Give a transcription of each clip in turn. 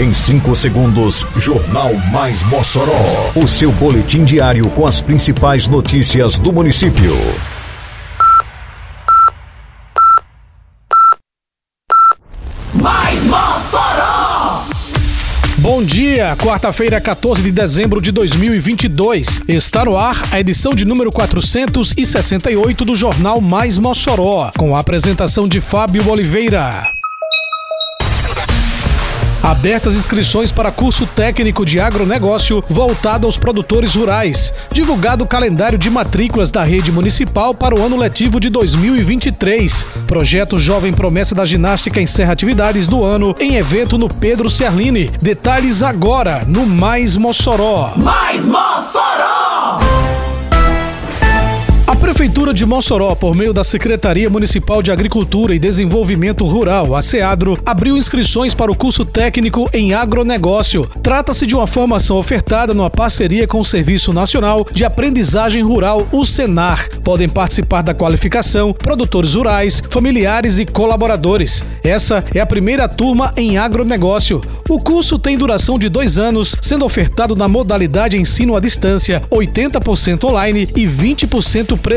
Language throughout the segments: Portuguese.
Em 5 segundos, Jornal Mais Mossoró. O seu boletim diário com as principais notícias do município. Mais Mossoró! Bom dia, quarta-feira, 14 de dezembro de 2022. Está no ar a edição de número 468 do Jornal Mais Mossoró, com a apresentação de Fábio Oliveira. Abertas inscrições para curso técnico de agronegócio voltado aos produtores rurais. Divulgado o calendário de matrículas da rede municipal para o ano letivo de 2023. Projeto Jovem Promessa da Ginástica encerra atividades do ano em evento no Pedro Serlini. Detalhes agora no Mais Mossoró. Mais Mossoró! Prefeitura de Mossoró, por meio da Secretaria Municipal de Agricultura e Desenvolvimento Rural, a SEADRO, abriu inscrições para o curso técnico em agronegócio. Trata-se de uma formação ofertada numa parceria com o Serviço Nacional de Aprendizagem Rural, o SENAR. Podem participar da qualificação produtores rurais, familiares e colaboradores. Essa é a primeira turma em agronegócio. O curso tem duração de dois anos, sendo ofertado na modalidade ensino à distância, 80% online e 20% presencial.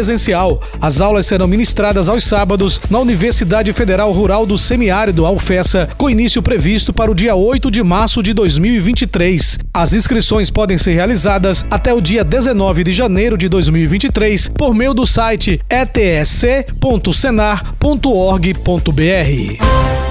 As aulas serão ministradas aos sábados na Universidade Federal Rural do Semiárido, a UFESA, com início previsto para o dia 8 de março de 2023. As inscrições podem ser realizadas até o dia 19 de janeiro de 2023 por meio do site etsc.senar.org.br.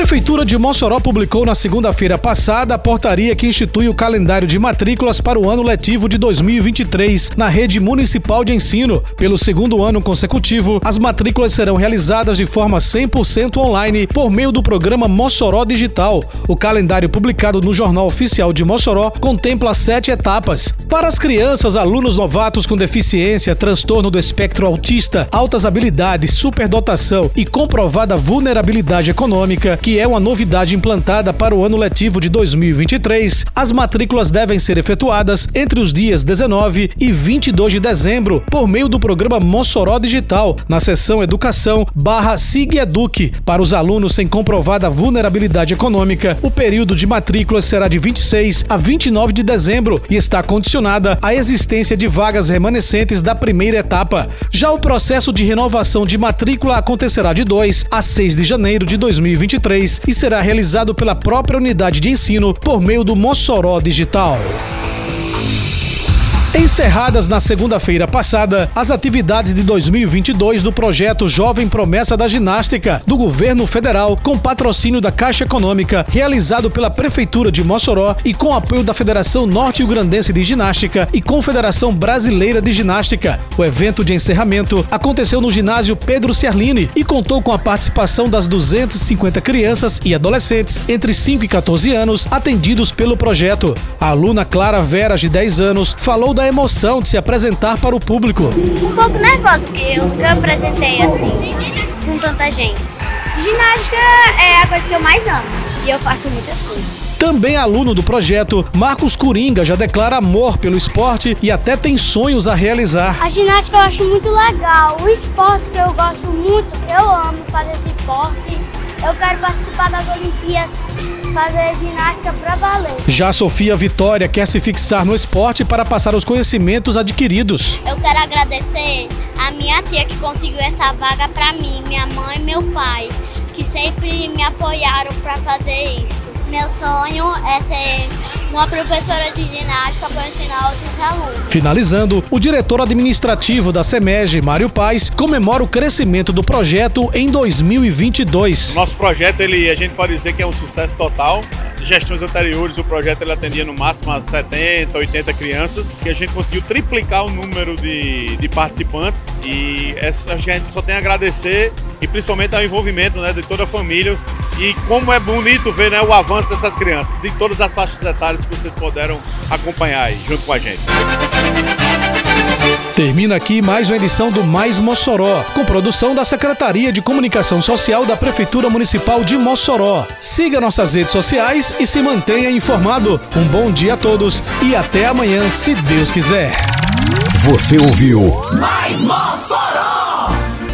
Prefeitura de Mossoró publicou na segunda-feira passada a portaria que institui o calendário de matrículas para o ano letivo de 2023 na rede municipal de ensino. Pelo segundo ano consecutivo, as matrículas serão realizadas de forma 100% online por meio do programa Mossoró Digital. O calendário publicado no Jornal Oficial de Mossoró contempla sete etapas. Para as crianças, alunos novatos com deficiência, transtorno do espectro autista, altas habilidades, superdotação e comprovada vulnerabilidade econômica, que é uma novidade implantada para o ano letivo de 2023, as matrículas devem ser efetuadas entre os dias 19 e 22 de dezembro por meio do programa Mossoró Digital, na seção Educação barra SIGEDUC. Para os alunos sem comprovada vulnerabilidade econômica, o período de matrículas será de 26 a 29 de dezembro e está condicionada à existência de vagas remanescentes da primeira etapa. Já o processo de renovação de matrícula acontecerá de 2 a 6 de janeiro de 2023 e será realizado pela própria unidade de ensino por meio do Mossoró Digital. Encerradas na segunda-feira passada as atividades de 2022 do projeto Jovem Promessa da Ginástica do Governo Federal, com patrocínio da Caixa Econômica, realizado pela Prefeitura de Mossoró e com apoio da Federação Norte-Grandense de Ginástica e Confederação Brasileira de Ginástica. O evento de encerramento aconteceu no ginásio Pedro Ciarline e contou com a participação das 250 crianças e adolescentes entre 5 e 14 anos atendidos pelo projeto. A aluna Clara Vera, de 10 anos, falou da emoção de se apresentar para o público. Um pouco nervosa, porque eu nunca apresentei assim, com tanta gente. Ginástica é a coisa que eu mais amo e eu faço muitas coisas. Também aluno do projeto, Marcos Coringa já declara amor pelo esporte e até tem sonhos a realizar. A ginástica eu acho muito legal. O esporte que eu gosto muito, eu amo fazer esse esporte. Eu quero participar das Olimpíadas, fazer ginástica pra valer. Já Sofia Vitória quer se fixar no esporte para passar os conhecimentos adquiridos. Eu quero agradecer a minha tia que conseguiu essa vaga pra mim, minha mãe e meu pai, que sempre me apoiaram pra fazer isso. Meu sonho é ser uma professora de ginástica para ensinar outros alunos. Finalizando, o diretor administrativo da SEMEG, Mário Paz, comemora o crescimento do projeto em 2022. Nosso projeto, ele, a gente pode dizer que é um sucesso total. Em gestões anteriores, o projeto ele atendia no máximo a 70, 80 crianças, e a gente conseguiu triplicar o número de, de participantes. E essa, acho que a gente só tem a agradecer, e principalmente ao envolvimento né, de toda a família. E como é bonito ver né, o avanço dessas crianças, de todas as faixas etárias que vocês puderam acompanhar aí, junto com a gente. Termina aqui mais uma edição do Mais Mossoró, com produção da Secretaria de Comunicação Social da Prefeitura Municipal de Mossoró. Siga nossas redes sociais e se mantenha informado. Um bom dia a todos e até amanhã, se Deus quiser. Você ouviu Mais Mossoró!